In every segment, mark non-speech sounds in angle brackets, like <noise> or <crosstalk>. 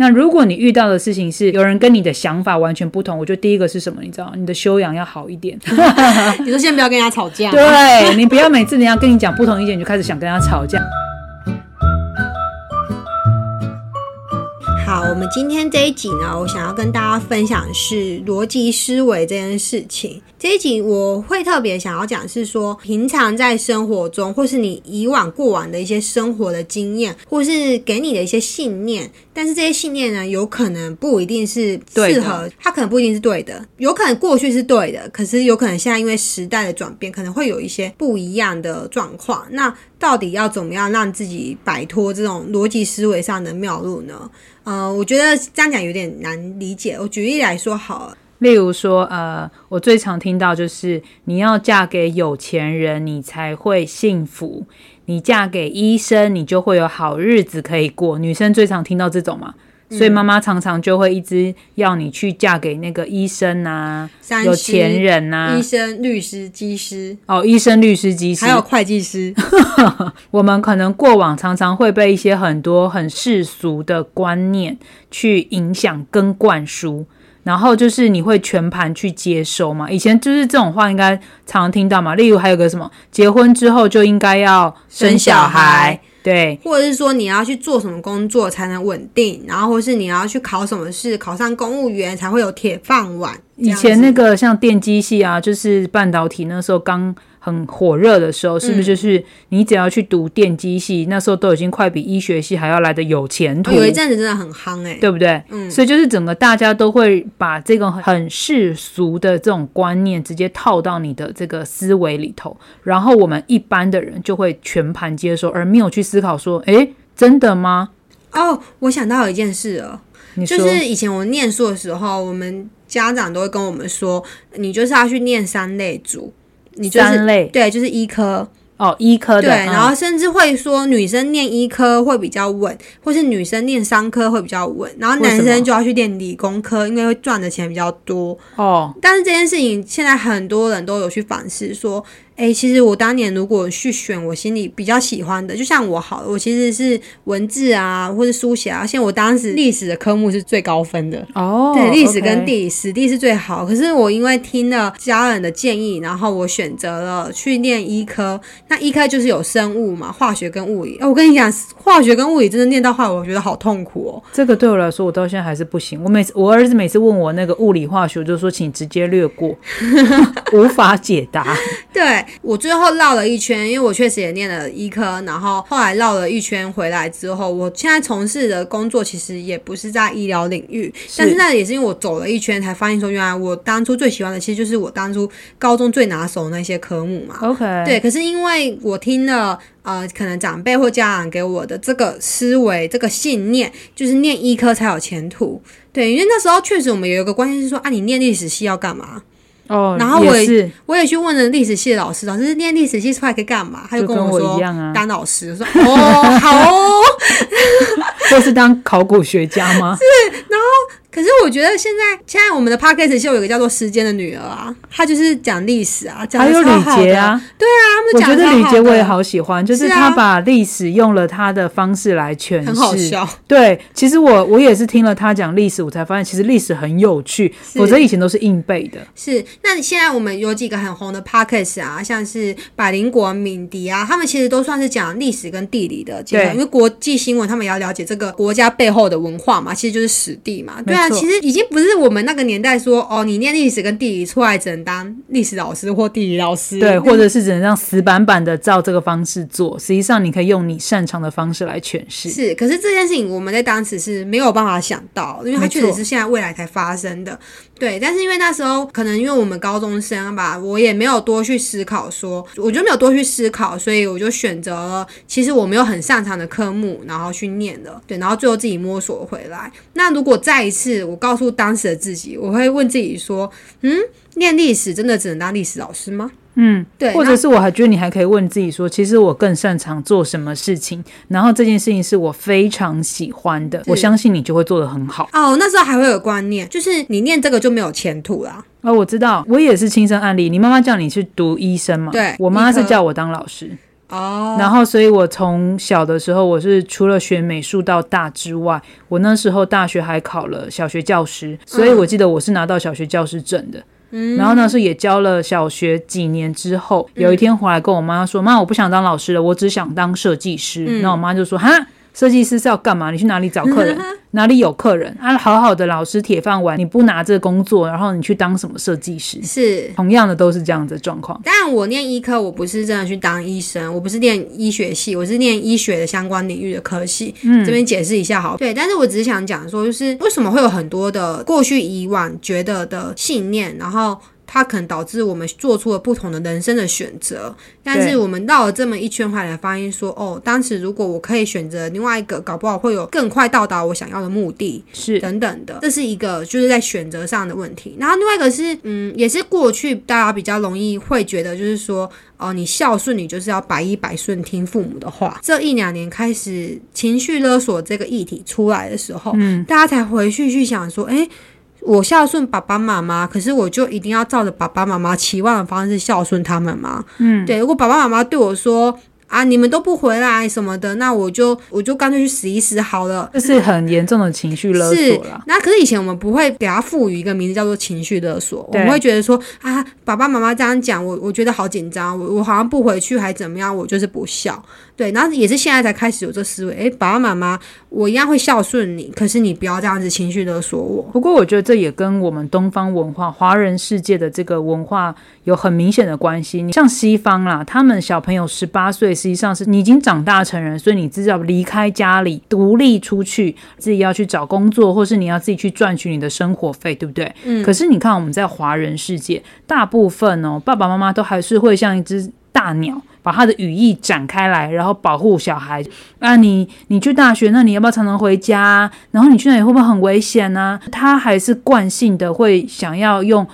那如果你遇到的事情是有人跟你的想法完全不同，我觉得第一个是什么？你知道，你的修养要好一点。<laughs> 你说先不要跟人家吵架，对你不要每次人家跟你讲不同意见，你就开始想跟他吵架。好，我们今天这一集呢，我想要跟大家分享的是逻辑思维这件事情。这一集我会特别想要讲，是说平常在生活中，或是你以往过往的一些生活的经验，或是给你的一些信念，但是这些信念呢，有可能不一定是适合，它可能不一定是对的，有可能过去是对的，可是有可能现在因为时代的转变，可能会有一些不一样的状况。那到底要怎么样让自己摆脱这种逻辑思维上的谬路呢？呃，我觉得这样讲有点难理解。我举例来说好了，例如说，呃，我最常听到就是你要嫁给有钱人，你才会幸福；你嫁给医生，你就会有好日子可以过。女生最常听到这种嘛。所以妈妈常常就会一直要你去嫁给那个医生啊，有钱人呐，医生、律师、技师哦，医生、律师、技师，还有会计师。<laughs> 我们可能过往常常会被一些很多很世俗的观念去影响跟灌输，然后就是你会全盘去接收嘛。以前就是这种话应该常常听到嘛。例如还有个什么，结婚之后就应该要生小孩。对，或者是说你要去做什么工作才能稳定，然后或是你要去考什么试，考上公务员才会有铁饭碗。以前那个像电机系啊，就是半导体那时候刚。很火热的时候，是不是就是你只要去读电机系，那时候都已经快比医学系还要来的有前途。有一阵子真的很夯哎，对不对？嗯，所以就是整个大家都会把这个很世俗的这种观念直接套到你的这个思维里头，然后我们一般的人就会全盘接受，而没有去思考说，哎，真的吗？哦，我想到有一件事了，就是以前我念书的时候，我们家长都会跟我们说，你就是要去念三类组。你就是对，就是医科哦，医科对，然后甚至会说女生念医科会比较稳，或是女生念商科会比较稳，然后男生就要去念理工科，因为会赚的钱比较多哦。但是这件事情现在很多人都有去反思说。哎，其实我当年如果去选我心里比较喜欢的，就像我好，我其实是文字啊，或者书写啊。像我当时历史的科目是最高分的哦，对，历史跟地理、史地是最好。可是我因为听了家人的建议，然后我选择了去念医科。那医科就是有生物嘛，化学跟物理。哎我跟你讲，化学跟物理真的念到话，我觉得好痛苦哦。这个对我来说，我到现在还是不行。我每次我儿子每次问我那个物理化学，我就说请直接略过，无法解答。<laughs> 对。我最后绕了一圈，因为我确实也念了医科，然后后来绕了一圈回来之后，我现在从事的工作其实也不是在医疗领域，但是那也是因为我走了一圈才发现说，原来我当初最喜欢的其实就是我当初高中最拿手那些科目嘛。OK，对，可是因为我听了呃，可能长辈或家长给我的这个思维、这个信念，就是念医科才有前途。对，因为那时候确实我们有一个关键是说，啊，你念历史系要干嘛？哦，然后我也我也去问了历史系的老师，老师念历史系出来可以干嘛？他就跟我说当老师。我说哦，好哦，<laughs> 或是当考古学家吗？<laughs> 是。可是我觉得现在现在我们的 podcast 秀有一个叫做《时间的女儿》啊，她就是讲历史啊，讲的超好的啊。对啊，他们讲我觉得李杰我也好喜欢，就是他把历史用了他的方式来诠释，很好笑。对，其实我我也是听了他讲历史，我才发现其实历史很有趣，否则以前都是硬背的。是，那现在我们有几个很红的 podcast 啊，像是百灵国、敏迪啊，他们其实都算是讲历史跟地理的。对，因为国际新闻他们也要了解这个国家背后的文化嘛，其实就是史地嘛。对。其实已经不是我们那个年代说哦，你念历史跟地理出来只能当历史老师或地理老师，对，或者是只能让死板板的照这个方式做。实际上，你可以用你擅长的方式来诠释。是，可是这件事情我们在当时是没有办法想到，因为它确实是现在未来才发生的。对，但是因为那时候可能因为我们高中生吧，我也没有多去思考，说我就没有多去思考，所以我就选择了其实我没有很擅长的科目，然后去念了。对，然后最后自己摸索回来。那如果再一次我告诉当时的自己，我会问自己说：嗯，念历史真的只能当历史老师吗？嗯，对，或者是我还觉得你还可以问自己说，其实我更擅长做什么事情，然后这件事情是我非常喜欢的，我相信你就会做得很好。哦，那时候还会有观念，就是你念这个就没有前途啦。哦，我知道，我也是亲身案例。你妈妈叫你去读医生嘛？对，我妈是叫我当老师。哦，然后，所以我从小的时候，我是除了学美术到大之外，我那时候大学还考了小学教师，所以我记得我是拿到小学教师证的。嗯，然后那时候也教了小学几年之后，有一天回来跟我妈说：“妈，我不想当老师了，我只想当设计师。”那我妈就说：“哈。”设计师是要干嘛？你去哪里找客人？哪里有客人？啊，好好的老师铁饭碗，你不拿这个工作，然后你去当什么设计师？是同样的，都是这样的状况。但，我念医科，我不是真的去当医生，我不是念医学系，我是念医学的相关领域的科系。嗯，这边解释一下好。对，但是我只是想讲说，就是为什么会有很多的过去以往觉得的信念，然后。它可能导致我们做出了不同的人生的选择，但是我们绕了这么一圈回来，发现说，哦，当时如果我可以选择另外一个，搞不好会有更快到达我想要的目的，是等等的，这是一个就是在选择上的问题。然后另外一个是，嗯，也是过去大家比较容易会觉得，就是说，哦，你孝顺，你就是要百依百顺，听父母的话。这一两年开始情绪勒索这个议题出来的时候，嗯，大家才回去去想说，哎。我孝顺爸爸妈妈，可是我就一定要照着爸爸妈妈期望的方式孝顺他们吗？嗯，对。如果爸爸妈妈对我说啊，你们都不回来什么的，那我就我就干脆去死一死好了。这是很严重的情绪勒索了。那可是以前我们不会给他赋予一个名字叫做情绪勒索，我们会觉得说啊，爸爸妈妈这样讲，我我觉得好紧张，我我好像不回去还怎么样，我就是不孝。对，然后也是现在才开始有这思维，诶，爸爸妈妈，我一样会孝顺你，可是你不要这样子情绪勒索我。不过我觉得这也跟我们东方文化、华人世界的这个文化有很明显的关系。你像西方啦，他们小朋友十八岁，实际上是你已经长大成人，所以你知道离开家里，独立出去，自己要去找工作，或是你要自己去赚取你的生活费，对不对？嗯。可是你看我们在华人世界，大部分哦，爸爸妈妈都还是会像一只大鸟。把他的羽翼展开来，然后保护小孩。啊，你你去大学，那你要不要常常回家？然后你去那里会不会很危险呢？他还是惯性的会想要用。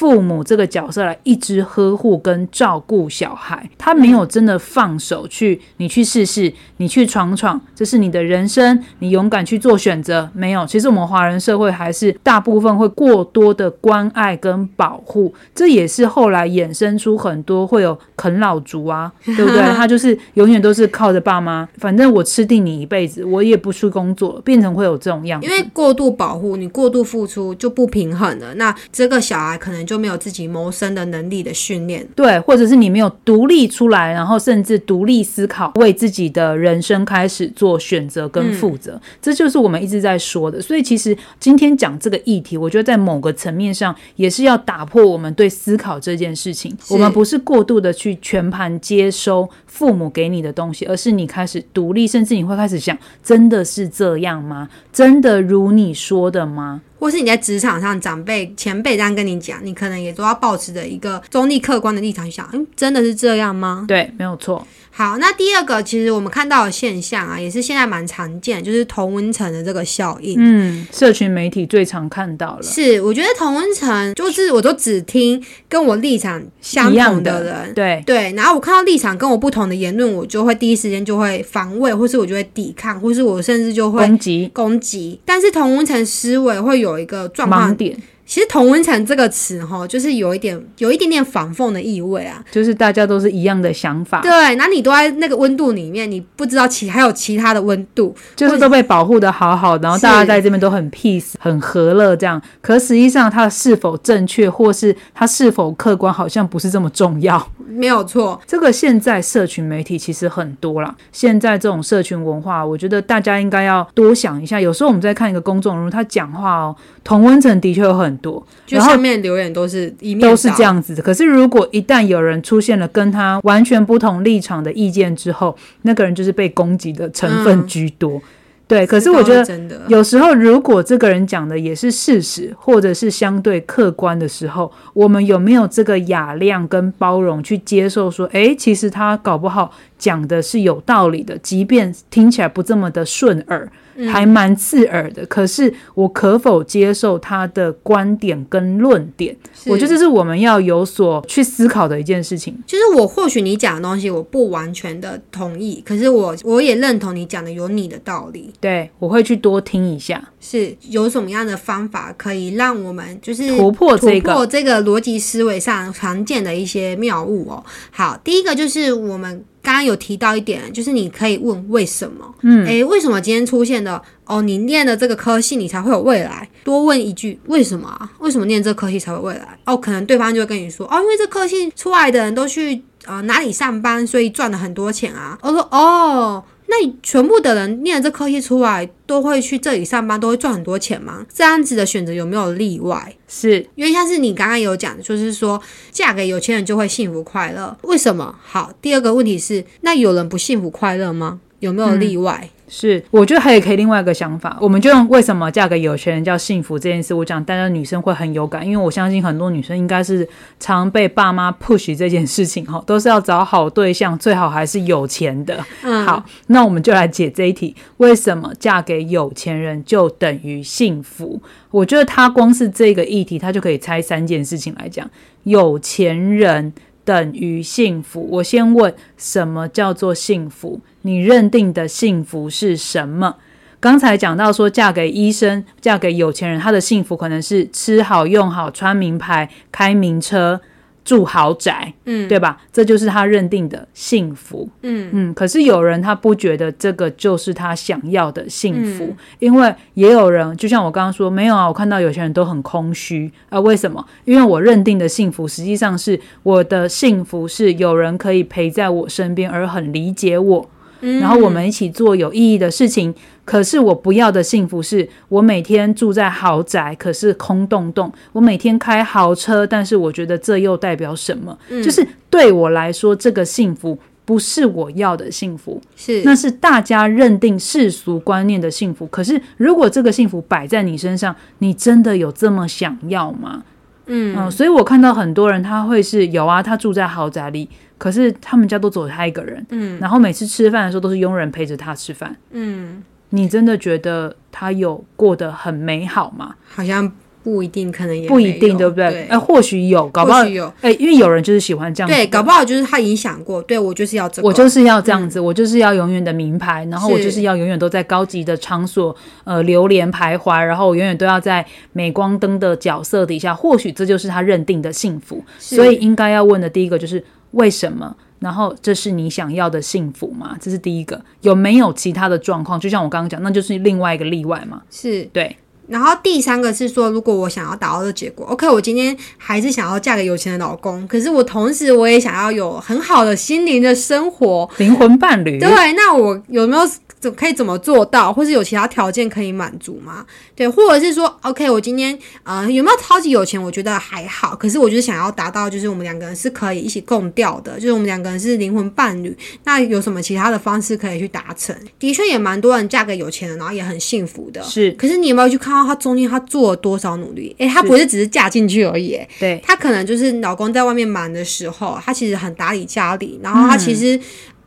父母这个角色来一直呵护跟照顾小孩，他没有真的放手去，你去试试，你去闯闯，这是你的人生，你勇敢去做选择。没有，其实我们华人社会还是大部分会过多的关爱跟保护，这也是后来衍生出很多会有啃老族啊，对不对？<laughs> 他就是永远都是靠着爸妈，反正我吃定你一辈子，我也不去工作，变成会有这种样子。因为过度保护你，过度付出就不平衡了。那这个小孩可能。就没有自己谋生的能力的训练，对，或者是你没有独立出来，然后甚至独立思考，为自己的人生开始做选择跟负责，这就是我们一直在说的。所以其实今天讲这个议题，我觉得在某个层面上也是要打破我们对思考这件事情。我们不是过度的去全盘接收父母给你的东西，而是你开始独立，甚至你会开始想：真的是这样吗？真的如你说的吗？或是你在职场上，长辈、前辈这样跟你讲，你可能也都要保持着一个中立、客观的立场想，嗯，真的是这样吗？对，没有错。好，那第二个，其实我们看到的现象啊，也是现在蛮常见，就是同温层的这个效应。嗯，社群媒体最常看到了。是，我觉得同温层就是我都只听跟我立场相同的人。对对，然后我看到立场跟我不同的言论，我就会第一时间就会防卫，或是我就会抵抗，或是我甚至就会攻击攻击。但是同温层思维会有一个状况点。其实“同温层”这个词，哈，就是有一点有一点点反讽的意味啊，就是大家都是一样的想法，对，那你都在那个温度里面，你不知道其还有其他的温度，就是都被保护的好好，然后大家在这边都很 peace，很和乐这样，可实际上它是否正确，或是它是否客观，好像不是这么重要。没有错，这个现在社群媒体其实很多了，现在这种社群文化，我觉得大家应该要多想一下。有时候我们在看一个公众人物，他讲话哦，同温层的确有很。多，就下面留言都是一面都是这样子的。可是如果一旦有人出现了跟他完全不同立场的意见之后，那个人就是被攻击的成分居多。对，可是我觉得有时候如果这个人讲的也是事实，或者是相对客观的时候，我们有没有这个雅量跟包容去接受说，哎，其实他搞不好讲的是有道理的，即便听起来不这么的顺耳。还蛮刺耳的，可是我可否接受他的观点跟论点？我觉得这是我们要有所去思考的一件事情。就是我或许你讲的东西我不完全的同意，可是我我也认同你讲的有你的道理。对，我会去多听一下。是有什么样的方法可以让我们就是突破突破这个逻辑思维上常见的一些谬误哦？好，第一个就是我们。刚刚有提到一点，就是你可以问为什么，嗯，诶，为什么今天出现的？哦，你念的这个科系，你才会有未来。多问一句，为什么啊？为什么念这科系才有未来？哦，可能对方就会跟你说，哦，因为这科系出来的人都去呃哪里上班，所以赚了很多钱啊。我说，哦。那你全部的人念这科系出来，都会去这里上班，都会赚很多钱吗？这样子的选择有没有例外？是因为像是你刚刚有讲，就是说嫁给有钱人就会幸福快乐，为什么？好，第二个问题是，那有人不幸福快乐吗？有没有例外？是，我觉得还有可以另外一个想法，我们就用为什么嫁给有钱人叫幸福这件事，我讲大家女生会很有感，因为我相信很多女生应该是常被爸妈 push 这件事情哈，都是要找好对象，最好还是有钱的。嗯好，那我们就来解这一题，为什么嫁给有钱人就等于幸福？我觉得他光是这个议题，他就可以拆三件事情来讲，有钱人。等于幸福。我先问，什么叫做幸福？你认定的幸福是什么？刚才讲到说，嫁给医生，嫁给有钱人，他的幸福可能是吃好、用好、穿名牌、开名车。住豪宅，嗯，对吧？这就是他认定的幸福，嗯嗯。可是有人他不觉得这个就是他想要的幸福，因为也有人就像我刚刚说，没有啊，我看到有些人都很空虚啊。为什么？因为我认定的幸福，实际上是我的幸福是有人可以陪在我身边，而很理解我。然后我们一起做有意义的事情。可是我不要的幸福是我每天住在豪宅，可是空洞洞；我每天开豪车，但是我觉得这又代表什么？就是对我来说，这个幸福不是我要的幸福，是那是大家认定世俗观念的幸福。可是如果这个幸福摆在你身上，你真的有这么想要吗？嗯，所以我看到很多人他会是有啊，他住在豪宅里。可是他们家都走他一个人，嗯，然后每次吃饭的时候都是佣人陪着他吃饭，嗯，你真的觉得他有过得很美好吗？好像。不一定，可能也不一定，对不对？哎，或许有，搞不好有。哎，因为有人就是喜欢这样。对，搞不好就是他影响过。对我就是要这，我就是要这样子，我就是要永远的名牌，然后我就是要永远都在高级的场所呃流连徘徊，然后我永远都要在镁光灯的角色底下。或许这就是他认定的幸福。所以应该要问的第一个就是为什么？然后这是你想要的幸福吗？这是第一个。有没有其他的状况？就像我刚刚讲，那就是另外一个例外嘛。是对。然后第三个是说，如果我想要达到的结果，OK，我今天还是想要嫁给有钱的老公，可是我同时我也想要有很好的心灵的生活，灵魂伴侣。对，那我有没有？怎可以怎么做到，或是有其他条件可以满足吗？对，或者是说，OK，我今天呃有没有超级有钱？我觉得还好，可是我就是想要达到，就是我们两个人是可以一起共调的，就是我们两个人是灵魂伴侣。那有什么其他的方式可以去达成？的确也蛮多人嫁给有钱人，然后也很幸福的。是，可是你有没有去看到他中间他做了多少努力？诶，他不是只是嫁进去而已，对，他可能就是老公在外面忙的时候，他其实很打理家里，然后他其实。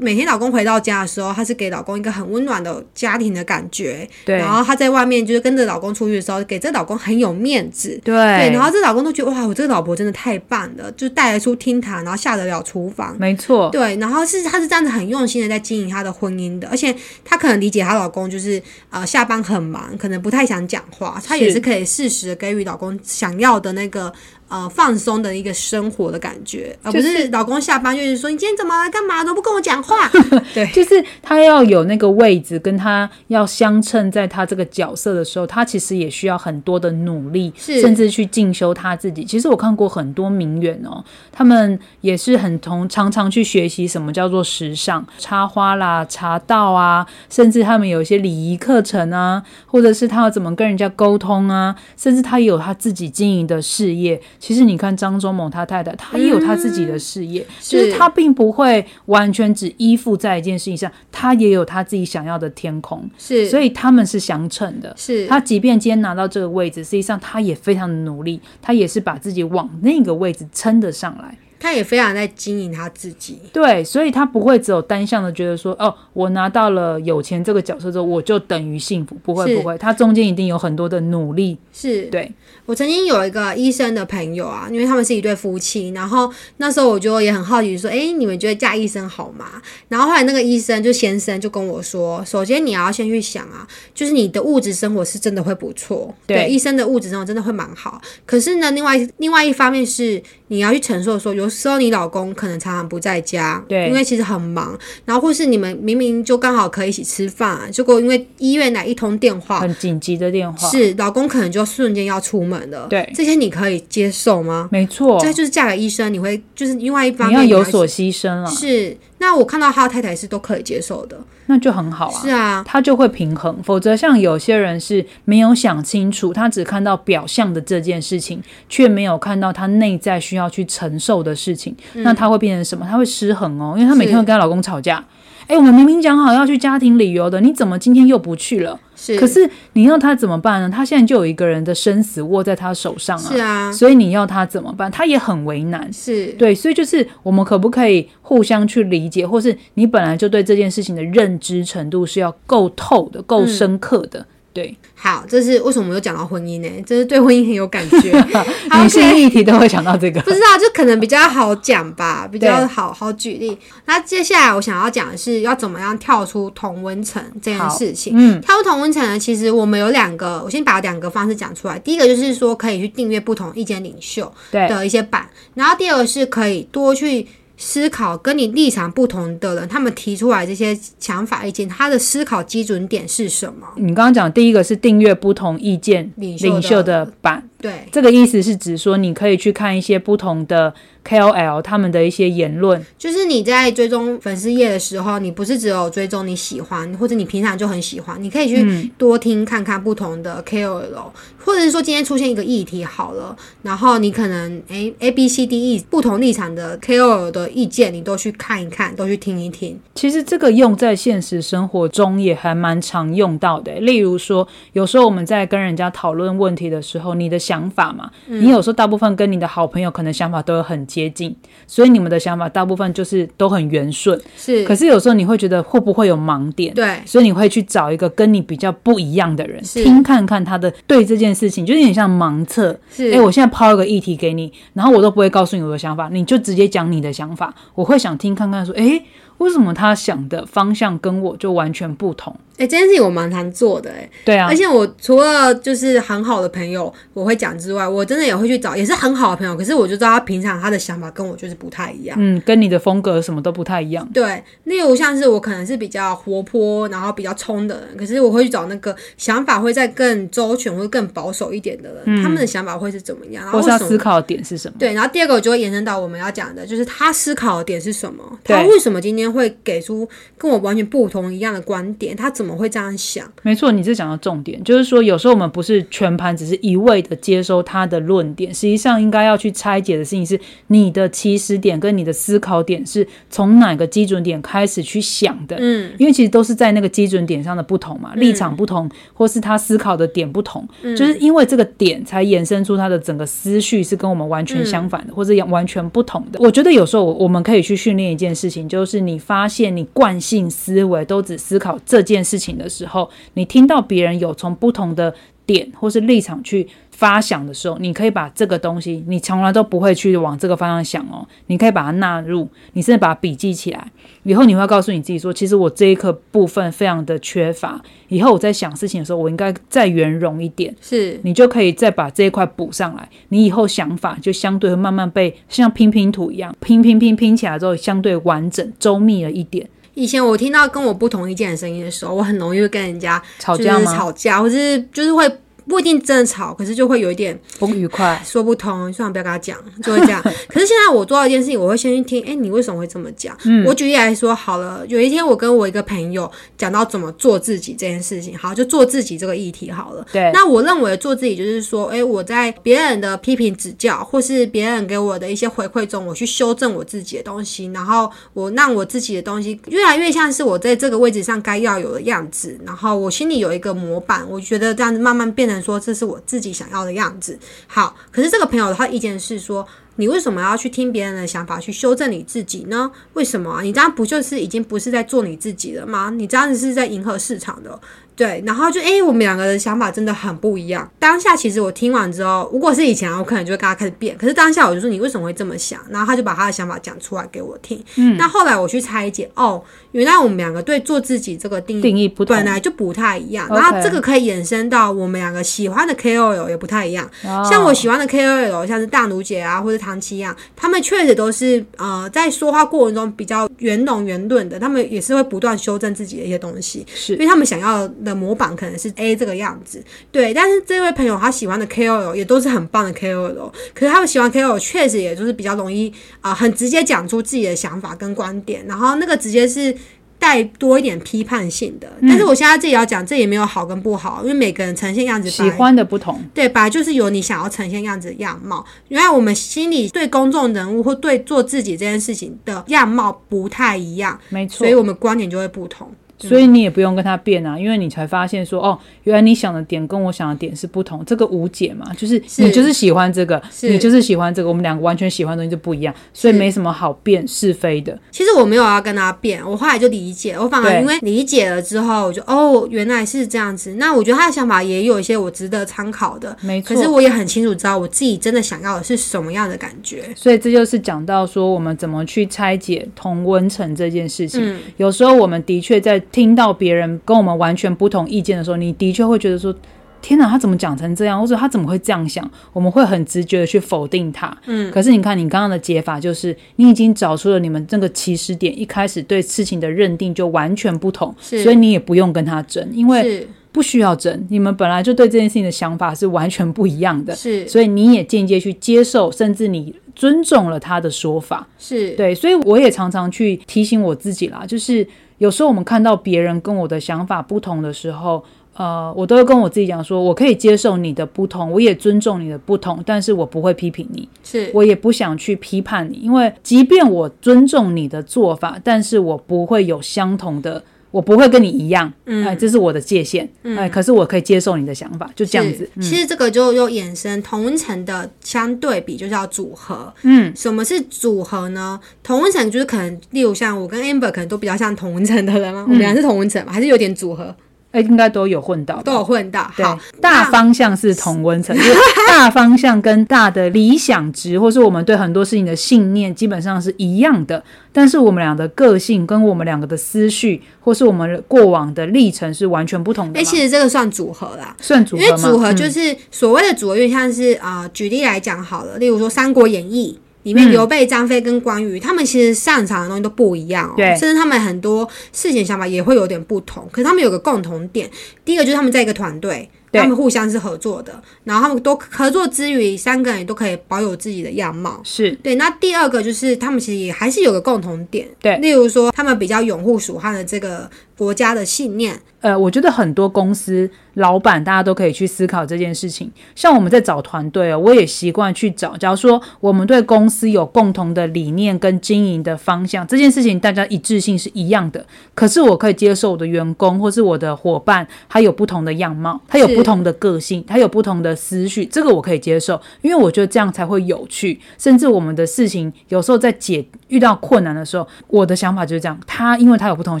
每天老公回到家的时候，她是给老公一个很温暖的家庭的感觉。对。然后她在外面就是跟着老公出去的时候，给这老公很有面子。对。对。然后这老公都觉得哇，我这个老婆真的太棒了，就带得出厅堂，然后下得了厨房。没错。对。然后是她是这样子很用心的在经营她的婚姻的，而且她可能理解她老公就是呃下班很忙，可能不太想讲话，她也是可以适时的给予老公想要的那个。呃，放松的一个生活的感觉，而不是老公下班就是说你今天怎么干嘛都不跟我讲话。<laughs> 对，就是他要有那个位置，跟他要相称，在他这个角色的时候，他其实也需要很多的努力，甚至去进修他自己。其实我看过很多名媛哦，他们也是很同常常去学习什么叫做时尚插花啦、茶道啊，甚至他们有一些礼仪课程啊，或者是他要怎么跟人家沟通啊，甚至他有他自己经营的事业。其实你看张忠谋他太太，他也有他自己的事业，就是他并不会完全只依附在一件事情上，他也有他自己想要的天空，是，所以他们是相称的。是，他即便今天拿到这个位置，实际上他也非常的努力，他也是把自己往那个位置撑得上来。他也非常在经营他自己，对，所以他不会只有单向的觉得说，哦，我拿到了有钱这个角色之后，我就等于幸福，不会不会，他中间一定有很多的努力。是，对。我曾经有一个医生的朋友啊，因为他们是一对夫妻，然后那时候我就也很好奇说，哎，你们觉得嫁医生好吗？然后后来那个医生就先生就跟我说，首先你要先去想啊，就是你的物质生活是真的会不错，对，医生的物质生活真的会蛮好，可是呢，另外另外一方面是你要去承受说有。时候你老公可能常常不在家，对因为其实很忙，然后或是你们明明就刚好可以一起吃饭，结果因为医院来一通电话，很紧急的电话，是老公可能就瞬间要出门了，对这些你可以接受吗？没错，这就是嫁给医生，你会就是另外一方你要面有所牺牲了，是。那我看到他的太太是都可以接受的，那就很好啊。是啊，他就会平衡，否则像有些人是没有想清楚，他只看到表象的这件事情，却没有看到他内在需要去承受的事情，那他会变成什么？他会失衡哦，因为他每天是会跟他老公吵架。哎，我们明明讲好要去家庭旅游的，你怎么今天又不去了？是，可是你要他怎么办呢？他现在就有一个人的生死握在他手上啊，是啊，所以你要他怎么办？他也很为难。是，对，所以就是我们可不可以互相去理解，或是你本来就对这件事情的认知程度是要够透的、够深刻的。对，好，这是为什么我们又讲到婚姻呢？这是对婚姻很有感觉。<laughs> 好女性议题都会想到这个。不知道，就可能比较好讲吧，比较好好举例。那接下来我想要讲的是要怎么样跳出同温层这件事情。嗯，跳出同温层呢，其实我们有两个，我先把两个方式讲出来。第一个就是说可以去订阅不同意见领袖对，的一些版，然后第二个是可以多去。思考跟你立场不同的人，他们提出来这些想法意见，他的思考基准点是什么？你刚刚讲第一个是订阅不同意见领袖的版，对，这个意思是指说你可以去看一些不同的 KOL 他们的一些言论，就是你在追踪粉丝页的时候，你不是只有追踪你喜欢，或者你平常就很喜欢，你可以去多听看看不同的 KOL，、或者是说今天出现一个议题好了，然后你可能诶 A B C D E 不同立场的 KOL 的意见，你都去看一看，都去听一听。其实这个用在现实生活中也还蛮常用到的。例如说，有时候我们在跟人家讨论问题的时候，你的想法嘛，你有时候大部分跟你的好朋友可能想法都有很接近，所以你们的想法大部分就是都很圆顺。是，可是有时候你会觉得会不会有盲点？对，所以你会去找一个跟你比较不一样的人，听看看他的对这件事情，就有点像盲测。是，哎、我现在抛一个议题给你，然后我都不会告诉你我的想法，你就直接讲你的想法。我会想听看看，说，哎、为什么他想的方向跟我就完全不同？诶，这件事情我蛮难做的诶，对啊而，且我除了就是很好的朋友我会讲之外，我真的也会去找也是很好的朋友，可是我就知道他平常他的想法跟我就是不太一样。嗯，跟你的风格什么都不太一样。对，例如像是我可能是比较活泼，然后比较冲的人，可是我会去找那个想法会再更周全或者更保守一点的人，他们的想法会是怎么样，然后或是他？思考的点是什么？对，然后第二个我就会延伸到我们要讲的，就是他思考的点是什么，他为什么今天会给出跟我完全不同一样的观点，他怎么会这样想？没错，你是讲到重点，就是说有时候我们不是全盘只是一味的接收他的论点，实际上应该要去拆解的事情是你的起始点跟你的思考点是从哪个基准点开始去想的。嗯，因为其实都是在那个基准点上的不同嘛，立场不同，或是他思考的点不同，嗯就是因为这个点才衍生出他的整个思绪是跟我们完全相反的，或者完全不同的。我觉得有时候我我们可以去训练一件事情，就是你发现你惯性思维都只思考这件事情的时候，你听到别人有从不同的点或是立场去发想的时候，你可以把这个东西，你从来都不会去往这个方向想哦，你可以把它纳入，你甚至把它笔记起来。以后你会告诉你自己说，其实我这一课部分非常的缺乏，以后我在想事情的时候，我应该再圆融一点，是你就可以再把这一块补上来。你以后想法就相对会慢慢被像拼拼图一样拼拼拼拼起来之后，相对完整周密了一点。以前我听到跟我不同意见的声音的时候，我很容易会跟人家就是吵架吗？吵架，或是就是会不一定真的吵，可是就会有一点不愉快。说不通，算了，不要跟他讲，就会这样。<laughs> 可是现在我做到一件事情，我会先去听，哎、你为什么会这么讲？嗯我举例来说好了，有一天我跟我一个朋友讲到怎么做自己这件事情，好，就做自己这个议题好了。对，那我认为做自己就是说，诶，我在别人的批评指教，或是别人给我的一些回馈中，我去修正我自己的东西，然后我让我自己的东西越来越像是我在这个位置上该要有的样子，然后我心里有一个模板，我觉得这样子慢慢变成说这是我自己想要的样子。好，可是这个朋友他的意见是说。你为什么要去听别人的想法去修正你自己呢？为什么啊？你这样不就是已经不是在做你自己了吗？你这样子是在迎合市场的。对，然后就哎，我们两个的想法真的很不一样。当下其实我听完之后，如果是以前，我可能就会跟他开始辩。可是当下我就说你为什么会这么想？然后他就把他的想法讲出来给我听。嗯，那后来我去拆解，哦，原来我们两个对做自己这个定义定义不同本来就不太一样。然后这个可以衍生到我们两个喜欢的 KOL 也不太一样。哦像我喜欢的 KOL，像是大奴姐啊，或者唐七样，他们确实都是呃在说话过程中比较圆融圆润的，他们也是会不断修正自己的一些东西。是因为他们想要的模板可能是 A 这个样子，对。但是这位朋友他喜欢的 KOL 也都是很棒的 KOL，可是他们喜欢 KOL 确实也就是比较容易啊、很直接讲出自己的想法跟观点，然后那个直接是。带多一点批判性的，但是我现在自己要讲，这也没有好跟不好，因为每个人呈现样子喜欢的不同，对，本来就是有你想要呈现样子的样貌。原来我们心里对公众人物或对做自己这件事情的样貌不太一样，没错所以。我们观点就会不同。所以你也不用跟他辩啊，因为你才发现说，哦，原来你想的点跟我想的点是不同，这个无解嘛，就是是你就是喜欢这个，你就是喜欢这个，我们两个完全喜欢的东西就不一样，所以没什么好辩是非的。其实我没有要跟他辩，我后来就理解，我反而因为理解了之后，我就哦，原来是这样子。那我觉得他的想法也有一些我值得参考的，没错可是我也很清楚知道我自己真的想要的是什么样的感觉。所以这就是讲到说，我们怎么去拆解同温层这件事情。嗯有时候我们的确在听到别人跟我们完全不同意见的时候，你的确会觉得说。天哪，他怎么讲成这样？或者他怎么会这样想？我们会很直觉的去否定他。嗯，可是你看，你刚刚的解法就是，你已经找出了你们这个起始点，一开始对事情的认定就完全不同，是所以你也不用跟他争，因为不需要争。你们本来就对这件事情的想法是完全不一样的，是所以你也间接去接受，甚至你尊重了他的说法。是，对，所以我也常常去提醒我自己啦，就是有时候我们看到别人跟我的想法不同的时候，呃，我都会跟我自己讲说，我可以接受你的不同，我也尊重你的不同，但是我不会批评你，是我也不想去批判你，因为即便我尊重你的做法，但是我不会有相同的。我不会跟你一样，嗯哎，这是我的界限，哎，可是我可以接受你的想法，就这样子是，其实这个就又衍生同温层的相对比，就叫组合。嗯，什么是组合呢？同温层就是可能，例如像我跟 Amber 可能都比较像同温层的人吗？我们俩是同温层嘛？还是有点组合，哎，应该都有混到，都有混到。对好，，大方向是同温层，就是大方向跟大的理想值，或是我们对很多事情的信念，基本上是一样的。但是我们俩的个性跟我们两个的思绪，或是我们过往的历程是完全不同的哎、嘛。其实这个算组合啦。算组合吗？因为组合就嗯是所谓的组合，就像是啊、呃举例来讲好了，例如说《三国演义》里面嗯。刘备、张飞跟关羽，他们其实擅长的东西都不一样哦，对。甚至他们很多事情想法也会有点不同，可是他们有个共同点，第一个就是他们在一个团队。他们互相是合作的，然后他们都合作之余，三个人都可以保有自己的样貌。是。对，那第二个就是他们其实也还是有个共同点，对。例如说他们比较拥护蜀汉的这个国家的信念，呃，我觉得很多公司老板大家都可以去思考这件事情。像我们在找团队哦，我也习惯去找。假如说我们对公司有共同的理念跟经营的方向，这件事情大家一致性是一样的。可是我可以接受我的员工或是我的伙伴，他有不同的样貌，他有不同的个性，他有不同的思绪，这个我可以接受，因为我觉得这样才会有趣。甚至我们的事情有时候在解遇到困难的时候，我的想法就是这样，他因为他有不同的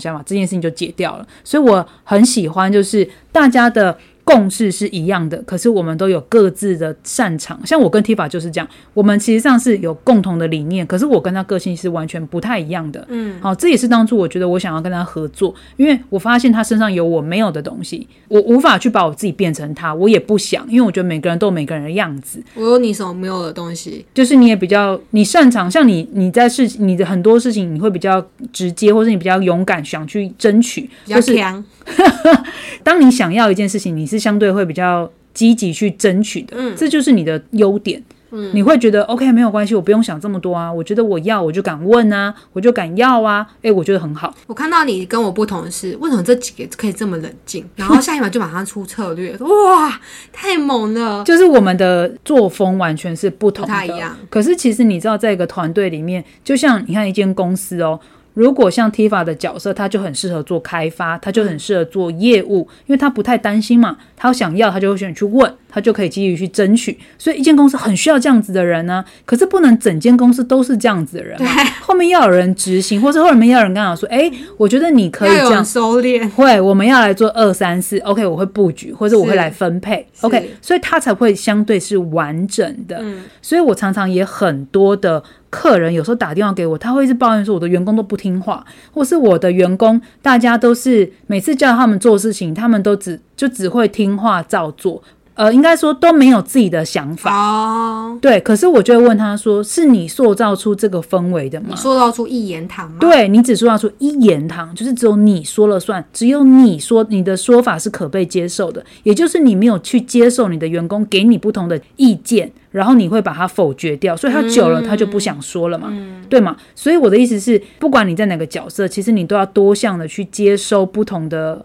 想法，这件事情就解掉了。所以我很喜欢，就是大家的共识是一样的，可是我们都有各自的擅长。像我跟 Tifa 就是这样，我们其实上是有共同的理念，可是我跟他个性是完全不太一样的。嗯，好，这也是当初我觉得我想要跟他合作，因为我发现他身上有我没有的东西，我无法去把我自己变成他，我也不想，因为我觉得每个人都有每个人的样子。我有你什么没有的东西，就是你也比较你擅长，像你你在事你的很多事情你会比较直接，或是你比较勇敢，想去争取，比较强。<laughs> 当你想要一件事情，你是相对会比较积极去争取的，嗯这就是你的优点。嗯你会觉得 OK 没有关系，我不用想这么多啊。我觉得我要，我就敢问啊，我就敢要啊。诶，我觉得很好。我看到你跟我不同的是，为什么这几个可以这么冷静？然后下一秒就马上出策略，<laughs> 哇，太猛了！就是我们的作风完全是不同的，不太一样可是其实你知道，在一个团队里面，就像你看一间公司哦，如果像 Tifa 的角色，他就很适合做开发，他就很适合做业务，因为他不太担心嘛，他想要他就会选去问。他就可以积极去争取。所以一间公司很需要这样子的人呢，可是不能整间公司都是这样子的人嘛，后面要有人执行，或者后面要有人跟他说，哎，我觉得你可以这样收敛，<laughs> 会我们要来做二三四，OK，我会布局，或者我会来分配，OK，所以他才会相对是完整的。所以我常常也很多的。客人有时候打电话给我，他会一直抱怨说我的员工都不听话，或是我的员工大家都是每次叫他们做事情，他们都只就只会听话照做。呃，应该说都没有自己的想法哦。对，可是我就会问他说：“是你塑造出这个氛围的吗？塑造出一言堂吗？”对，你只塑造出一言堂，就是只有你说了算，只有你说你的说法是可被接受的，也就是你没有去接受你的员工给你不同的意见，然后你会把它否决掉，所以他久了他就不想说了嘛，对吗？所以我的意思是，不管你在哪个角色，其实你都要多项的去接收不同的。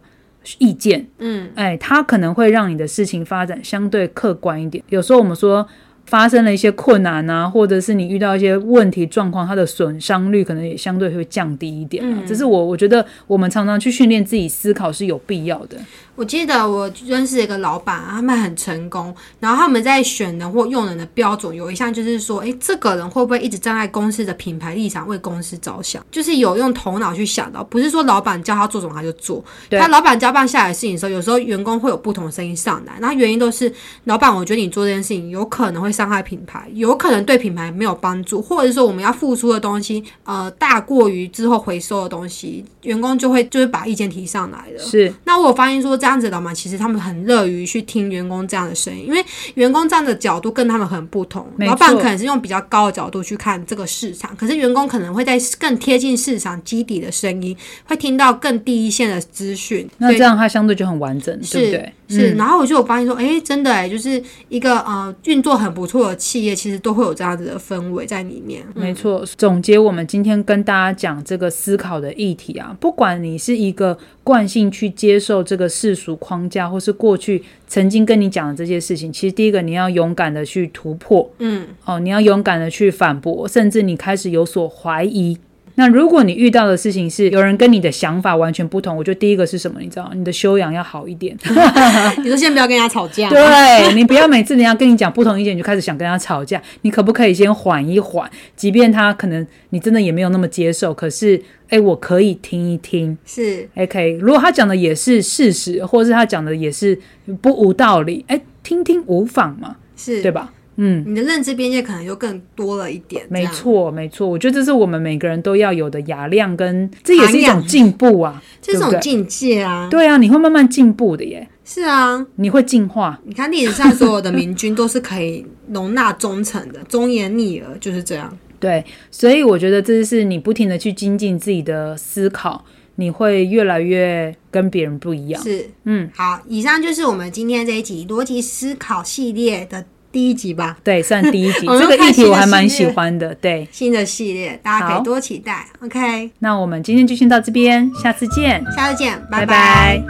意见，嗯，哎，它可能会让你的事情发展相对客观一点。有时候我们说。发生了一些困难啊，或者是你遇到一些问题状况，它的损伤率可能也相对会降低一点。嗯，只是我我觉得我们常常去训练自己思考是有必要的。我记得我认识一个老板，他们很成功，然后他们在选人或用人的标准有一项就是说，哎，这个人会不会一直站在公司的品牌立场为公司着想？就是有用头脑去想到，不是说老板叫他做什么他就做。他老板交办下来的事情的时候，有时候员工会有不同的声音上来，然后原因都是老板，我觉得你做这件事情有可能会。伤害品牌，有可能对品牌没有帮助，或者是说我们要付出的东西，呃，大过于之后回收的东西，员工就会就是把意见提上来了。是，那我发现说这样子的嘛，其实他们很乐于去听员工这样的声音，因为员工这样的角度跟他们很不同。老板可能是用比较高的角度去看这个市场，可是员工可能会在更贴近市场基底的声音，会听到更第一线的资讯。那这样它相对就很完整，对不对？是，然后我就有发现说，哎，真的哎，就是一个呃运作很不错的企业，其实都会有这样子的氛围在里面。没错，总结我们今天跟大家讲这个思考的议题啊，不管你是一个惯性去接受这个世俗框架，或是过去曾经跟你讲的这些事情，其实第一个你要勇敢的去突破，嗯，哦，你要勇敢的去反驳，甚至你开始有所怀疑。那如果你遇到的事情是有人跟你的想法完全不同，我觉得第一个是什么？你知道，你的修养要好一点。<laughs> 你说先不要跟人家吵架。对 <laughs> 你不要每次人家跟你讲不同意见，你就开始想跟他吵架。你可不可以先缓一缓？即便他可能你真的也没有那么接受，可是哎，我可以听一听。是 OK，如果他讲的也是事实，或者是他讲的也是不无道理，哎，听听无妨嘛，是对吧？嗯，你的认知边界可能又更多了一点。没错，没错，我觉得这是我们每个人都要有的雅量，跟这也是一种进步啊，这种境界啊。对啊，你会慢慢进步的耶。是啊，你会进化。你看历史上所有的明君都是可以容纳忠诚的，<laughs> 忠言逆耳就是这样。对，所以我觉得这是你不停的去精进自己的思考，你会越来越跟别人不一样。是，嗯，好，以上就是我们今天这一集逻辑思考系列的。第一集吧，对，算第一集。<laughs> 这个议题我还蛮喜欢的，对。新的系列，大家可以多期待。OK，那我们今天就先到这边，下次见。下次见，拜拜。